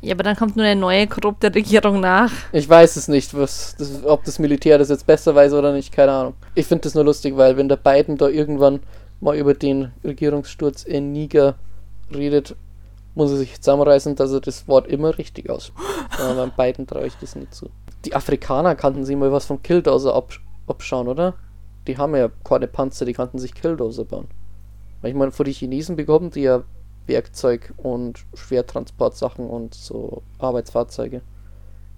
Ja, aber dann kommt nur eine neue korrupte Regierung nach. Ich weiß es nicht, was das, ob das Militär das jetzt besser weiß oder nicht, keine Ahnung. Ich finde das nur lustig, weil wenn der Biden da irgendwann mal über den Regierungssturz in Niger redet, muss er sich zusammenreißen, dass er das Wort immer richtig ausspricht. Aber beim Biden traue ich das nicht zu. Die Afrikaner kannten sich mal was vom Killdozer absch abschauen, oder? Die haben ja keine Panzer, die kannten sich Killdozer bauen. Meine, vor die Chinesen bekommen die ja Werkzeug und Schwertransportsachen und so Arbeitsfahrzeuge.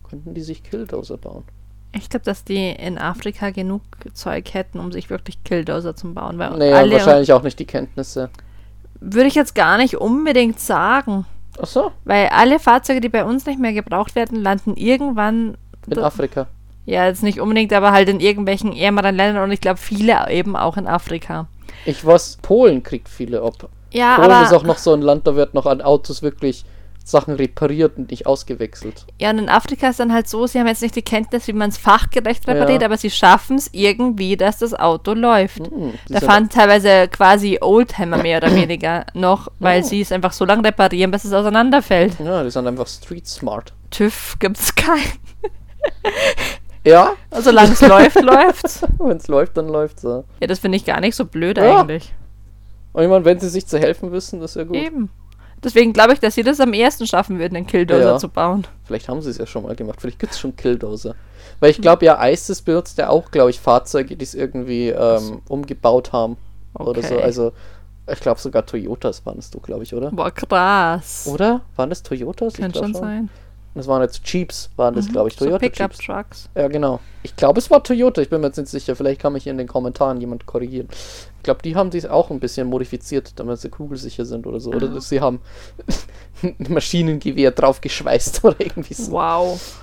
Könnten die sich Killdozer bauen? Ich glaube, dass die in Afrika genug Zeug hätten, um sich wirklich Killdozer zu bauen. Weil Naja, alle wahrscheinlich auch nicht die Kenntnisse. würde ich jetzt gar nicht unbedingt sagen. Ach so, Weil alle Fahrzeuge, die bei uns nicht mehr gebraucht werden, landen irgendwann. in Afrika. Ja, jetzt nicht unbedingt, aber halt in irgendwelchen ärmeren Ländern und ich glaube viele eben auch in Afrika. Ich weiß, Polen kriegt viele ab. Ja, Polen aber ist auch noch so ein Land, da wird noch an Autos wirklich Sachen repariert und nicht ausgewechselt. ja, und in Afrika ist dann halt so, sie haben jetzt nicht die Kenntnis, wie man es fachgerecht repariert, Ja. aber sie schaffen es irgendwie, dass das Auto läuft. Hm, die Da fahren teilweise quasi Oldtimer mehr oder weniger noch, weil Oh. sie es einfach so lange reparieren, bis es auseinanderfällt. ja, die sind einfach street smart. TÜV gibt's keinen. Ja, Solange es läuft, läuft's. wenn es läuft, dann läuft's. Ja. Ja, das finde ich gar nicht so blöd Ja. eigentlich. Und ich meine, wenn sie sich zu helfen wissen, das ist ja gut. Eben. Deswegen glaube ich, dass sie das am ersten schaffen würden, einen Killdozer Ja. zu bauen. Vielleicht haben sie es ja schon mal gemacht. Vielleicht gibt es schon Killdozer. Weil ich glaube, ja, ISIS benutzt ja auch, glaube ich, Fahrzeuge, die es irgendwie ähm, umgebaut haben. Oder so. Okay. Also, ich glaube sogar Toyotas waren es du, glaube ich, oder? Boah, krass. Oder? Waren das Toyotas? Kann glaub schon sein. Das waren jetzt Jeeps, waren das, glaube ich, So Toyota Pickup Jeeps. Trucks. Ja, genau. Ich glaube, es war Toyota, ich bin mir jetzt nicht sicher. Vielleicht kann mich in den Kommentaren jemand korrigieren. Ich glaube, die haben sich auch ein bisschen modifiziert, damit sie kugelsicher sind oder so. Oder sie haben ein Maschinengewehr draufgeschweißt oder irgendwie so. Wow.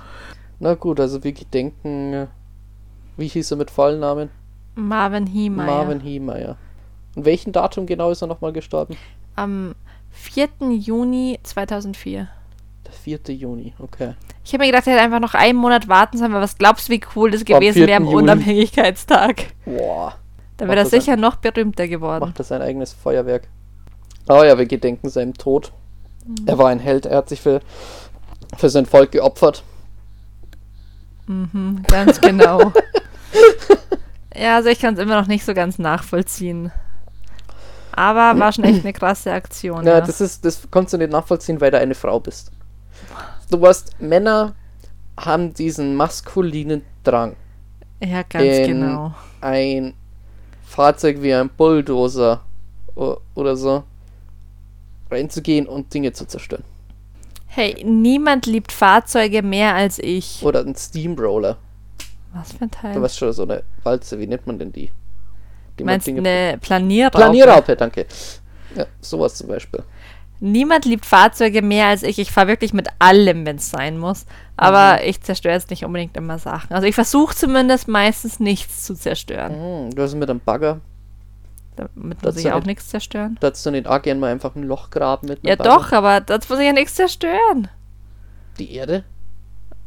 Na gut, also wir gedenken. äh, Wie hieß er mit vollen Namen? Marvin Heemeyer. Marvin Heemeyer. Und welchen Datum genau ist er nochmal gestorben? Am 4. Juni 2004. Der 4. Juni, okay. Ich habe mir gedacht, er hätte einfach noch einen Monat warten sollen, weil was glaubst du, wie cool das gewesen 4. wäre am Juli. Unabhängigkeitstag? Boah. Da Macht wäre er das ein- sicher noch berühmter geworden. macht er sein eigenes Feuerwerk. Aber ja, wir gedenken seinem Tod. Er war ein Held, er hat sich für, für sein Volk geopfert. Mhm, ganz genau. ja, also ich kann es immer noch nicht so ganz nachvollziehen. Aber war schon echt eine krasse Aktion. Ja, Ja, das ist, das kannst du nicht nachvollziehen, weil du eine Frau bist. Du weißt, Männer haben diesen maskulinen Drang, ja ganz in- genau. ein Fahrzeug wie ein Bulldozer oder so reinzugehen und Dinge zu zerstören. Hey, niemand liebt Fahrzeuge mehr als ich. Oder ein Steamroller. Was für ein Teil? Du weißt schon, so eine Walze, wie nennt man denn die? die Meinst du Dinge- eine Planierraupe? Planierraupe, danke. Ja, sowas zum Beispiel. Niemand liebt Fahrzeuge mehr als ich. Ich fahre wirklich mit allem, wenn es sein muss. Aber ich zerstöre jetzt nicht unbedingt immer Sachen. Also ich versuche zumindest meistens nichts zu zerstören. Hm, du hast mit einem Bagger. Damit Das muss ich auch nicht- nichts zerstören. Da hättest du nicht auch gern mal einfach ein Loch graben mit Ja Bagger. doch, aber das muss ich ja nichts zerstören. Die Erde.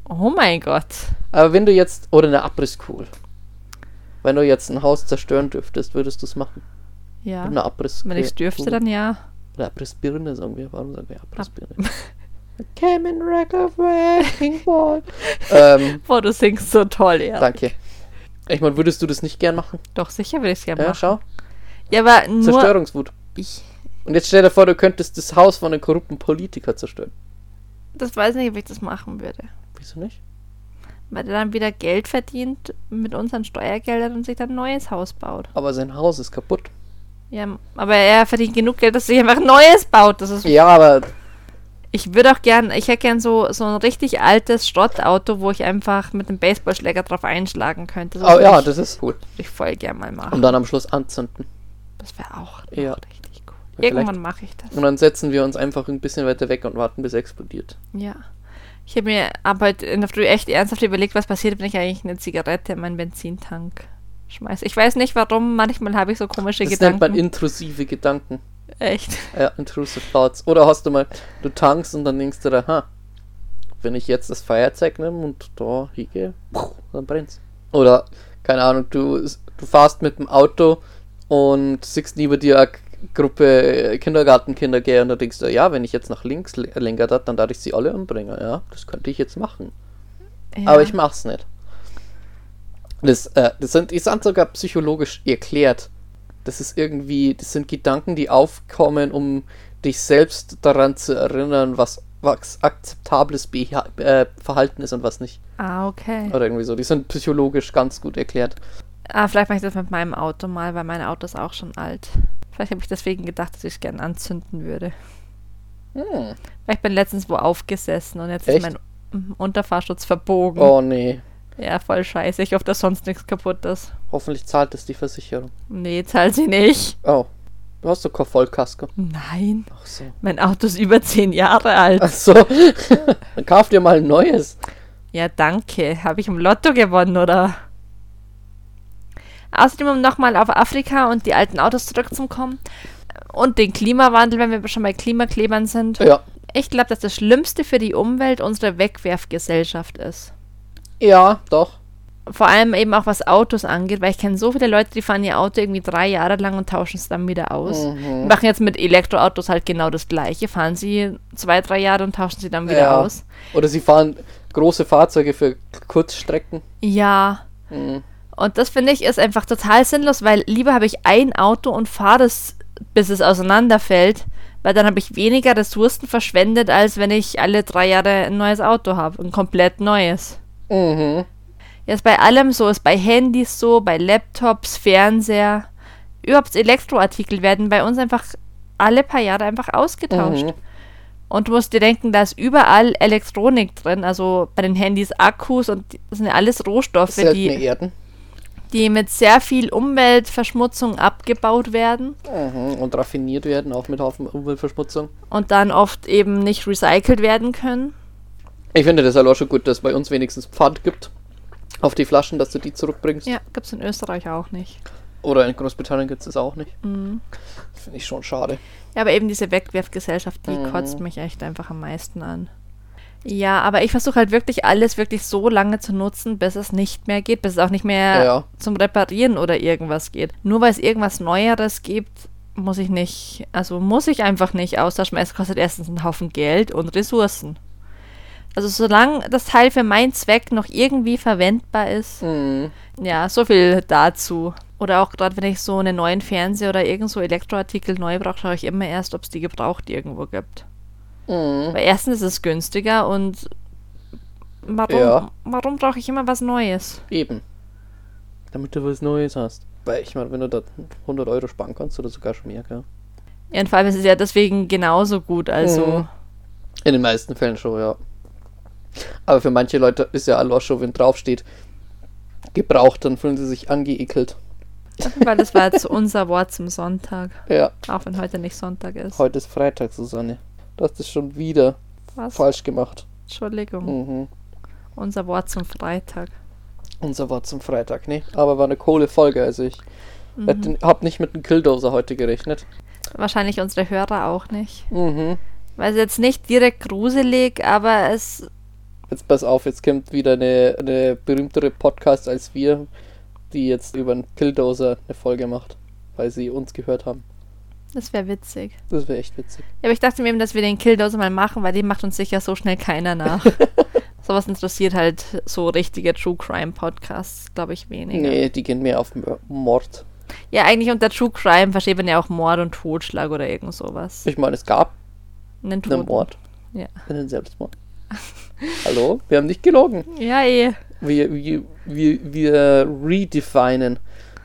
Oh mein Gott. Aber wenn du jetzt, oder eine Abrisskugel. Wenn du jetzt ein Haus zerstören dürftest, würdest du es machen. Ja. Eine Abriss. Wenn ich dürfte, dann ja. Oder Abrissbirne, sagen wir. Warum sagen wir Abrissbirne? Came in wreck of wrecking ball. ähm, Boah, du singst so toll, ja. danke. Ich meine, würdest du das nicht gern machen? Doch, sicher würde ich es gerne Ja, machen. schau. Ja, aber nur... Zerstörungswut. Ich, Und jetzt stell dir vor, du könntest das Haus von einem korrupten Politiker zerstören. das weiß nicht, ob ich das machen würde. Wieso nicht? Weil er dann wieder Geld verdient mit unseren Steuergeldern und sich dann ein neues Haus baut. Aber sein Haus ist kaputt. Ja, aber er verdient genug Geld, dass er sich einfach ein neues baut. Das ist Ja, aber Ich würde auch gern, ich hätte gern so, so ein richtig altes Schrottauto, wo ich einfach mit einem Baseballschläger drauf einschlagen könnte. Das oh, ja, ich, das ist cool. würd ich voll gern mal machen. Und dann am Schluss anzünden. das wäre auch Ja. richtig cool. Ja, Irgendwann mache ich das. Und dann setzen wir uns einfach ein bisschen weiter weg und warten, bis es explodiert. Ja. Ich habe mir aber in der Früh echt ernsthaft überlegt, was passiert, wenn ich eigentlich eine Zigarette in meinen Benzintank schmeiße. Ich weiß nicht warum, manchmal habe ich so komische Das Gedanken. nennt man intrusive Gedanken. echt. Ja, intrusive thoughts. Oder hast du mal, du tankst und dann denkst du, aha, wenn ich jetzt das Feuerzeug nehme und da hingehe, dann brennt's. Oder, keine Ahnung, du, du fahrst mit dem Auto und siehst neben dir eine Gruppe Kindergartenkinder gehen und da denkst du, ja, wenn ich jetzt nach links le- lenke, da, dann darf ich sie alle umbringen. Ja, das könnte ich jetzt machen. Ja. Aber ich mach's nicht. Das, äh, das sind, die sind sogar psychologisch erklärt. Das ist irgendwie, das sind Gedanken, die aufkommen, um dich selbst daran zu erinnern, was, was akzeptables Beha äh, Verhalten ist und was nicht. Ah, okay. Oder irgendwie so. Die sind psychologisch ganz gut erklärt. Ah, vielleicht mache ich das mit meinem Auto mal, weil mein Auto ist auch schon alt. Vielleicht habe ich deswegen gedacht, dass ich es gerne anzünden würde. Hm. Weil ich bin letztens wo aufgesessen und jetzt Echt? ist mein mm, Unterfahrschutz verbogen. Oh nee. Ja, voll scheiße. Ich hoffe, dass sonst nichts kaputt ist. Hoffentlich zahlt es die Versicherung. Nee, zahlt sie nicht. Oh. Du hast doch kein Vollkasko. Nein. Ach so. Mein Auto ist über zehn Jahre alt. Ach so. Dann kauf dir mal ein neues. Ja, danke. Habe ich im Lotto gewonnen, oder? Außerdem, um nochmal auf Afrika und die alten Autos zurückzukommen und den Klimawandel, wenn wir schon bei Klimaklebern sind. Ja. Ich glaube, dass das Schlimmste für die Umwelt unsere Wegwerfgesellschaft ist. Ja, doch. Vor allem eben auch was Autos angeht, weil ich kenne so viele Leute, die fahren ihr Auto irgendwie drei Jahre lang und tauschen es dann wieder aus. Mhm. Machen jetzt mit Elektroautos halt genau das gleiche. Fahren sie zwei, drei Jahre und tauschen sie dann wieder Ja. aus. Oder sie fahren große Fahrzeuge für Kurzstrecken. Ja, Mhm. Und das finde ich ist einfach total sinnlos, weil lieber habe ich ein Auto und fahre es, bis es auseinanderfällt, weil dann habe ich weniger Ressourcen verschwendet, als wenn ich alle drei Jahre ein neues Auto habe, ein komplett neues. Mhm. Ja, ist bei allem so, ist bei Handys so, bei Laptops, Fernseher, überhaupt Elektroartikel werden bei uns einfach alle paar Jahre einfach ausgetauscht. Mhm. Und du musst dir denken, da ist überall Elektronik drin, also bei den Handys Akkus und das sind ja alles Rohstoffe, Seltene die Erden. die mit sehr viel Umweltverschmutzung abgebaut werden Mhm. Und raffiniert werden, auch mit Haufen Umweltverschmutzung. und dann oft eben nicht recycelt werden können. Ich finde das halt auch schon gut, dass es bei uns wenigstens Pfand gibt auf die Flaschen, dass du die zurückbringst. Ja, gibt es in Österreich auch nicht. Oder in Großbritannien gibt es das auch nicht. Mhm. Finde ich schon schade. Ja, aber eben diese Wegwerfgesellschaft, die Mhm. kotzt mich echt einfach am meisten an. Ja, aber ich versuche halt wirklich alles wirklich so lange zu nutzen, bis es nicht mehr geht, bis es auch nicht mehr Ja. zum Reparieren oder irgendwas geht. Nur weil es irgendwas Neueres gibt, muss ich nicht, also muss ich einfach nicht austauschen, weil es kostet erstens einen Haufen Geld und Ressourcen. Also solange das Teil für meinen Zweck noch irgendwie verwendbar ist, Mhm. ja, so viel dazu. Oder auch gerade wenn ich so einen neuen Fernseher oder irgend so Elektroartikel neu brauche, schaue ich immer erst, ob es die gebraucht irgendwo gibt. Mhm. Weil erstens ist es günstiger und warum, Ja. warum brauche ich immer was Neues? Eben. Damit du was Neues hast. Weil ich meine, wenn du da 100 Euro sparen kannst oder sogar schon mehr, gell? Ja, und vor allem ist es ja deswegen genauso gut. Also, Mhm. In den meisten Fällen schon, ja. Aber für manche Leute ist ja schon, wenn draufsteht, gebraucht, dann fühlen sie sich angeekelt. weil das war jetzt unser Wort zum Sonntag. Ja, Auch wenn heute nicht Sonntag ist. heute ist Freitag, Susanne. Du hast es schon wieder Was? falsch gemacht. Entschuldigung. Mhm. Unser Wort zum Freitag. Unser Wort zum Freitag, ne? Aber war eine coole Folge, also ich Mhm. hätte- hab nicht mit einem Killdozer heute gerechnet. Wahrscheinlich unsere Hörer auch nicht. Mhm. Weil es jetzt nicht direkt gruselig, aber es Jetzt pass auf, jetzt kommt wieder eine, eine berühmtere Podcast als wir, die jetzt über einen Killdozer eine Folge macht, weil sie uns gehört haben. Das wäre witzig. Das wäre echt witzig. Ja, aber ich dachte mir eben, dass wir den Killdozer mal machen, weil den macht uns sicher so schnell keiner nach. Sowas interessiert halt so richtige True Crime Podcasts, glaube ich, weniger. Nee, die gehen mehr auf Mord. Ja, eigentlich unter True Crime versteht man ja auch Mord und Totschlag oder irgend sowas. Ich meine, es gab Einen einen. Mord, Ja. einen Selbstmord. Hallo? Wir haben nicht gelogen. ja, eh. Wir, wir, wir, wir redefinen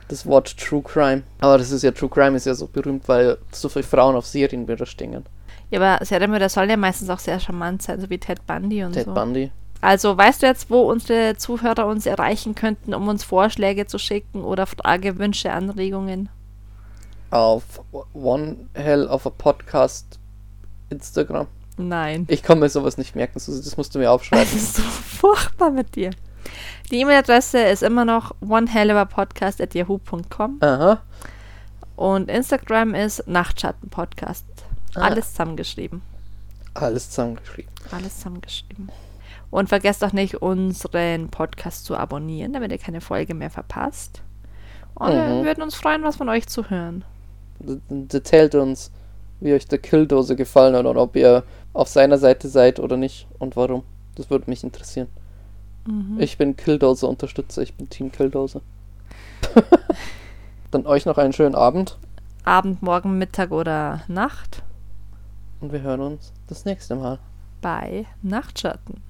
das Wort True Crime. Aber das ist ja, True Crime ist ja so berühmt, weil so viele Frauen auf Serienmörder stehen. Ja, aber Serienmörder soll ja meistens auch sehr charmant sein, so wie Ted Bundy und Ted so. Bundy. Also weißt du jetzt, wo unsere Zuhörer uns erreichen könnten, um uns Vorschläge zu schicken oder Frage, Wünsche, Anregungen? Auf One Hell of a Podcast Instagram. Nein. Ich kann mir sowas nicht merken, das musst du mir aufschreiben. Das ist so furchtbar mit dir. Die E-Mail-Adresse ist immer noch onehelloverpodcast.yahoo.com Aha. und Instagram ist Nachtschattenpodcast. Ah. Alles zusammengeschrieben. Alles zusammengeschrieben. Alles zusammengeschrieben. Und vergesst auch nicht, unseren Podcast zu abonnieren, damit ihr keine Folge mehr verpasst. Und wir Mhm. würden uns freuen, was von euch zu hören. D- Erzählt uns, wie euch der Killdose gefallen hat und ob ihr auf seiner Seite seid oder nicht und warum. Das würde mich interessieren. Mhm. Ich bin Killdose-Unterstützer, ich bin Team Killdose. Dann euch noch einen schönen Abend Abend, Morgen, Mittag oder Nacht und wir hören uns das nächste Mal. bei Nachtschatten.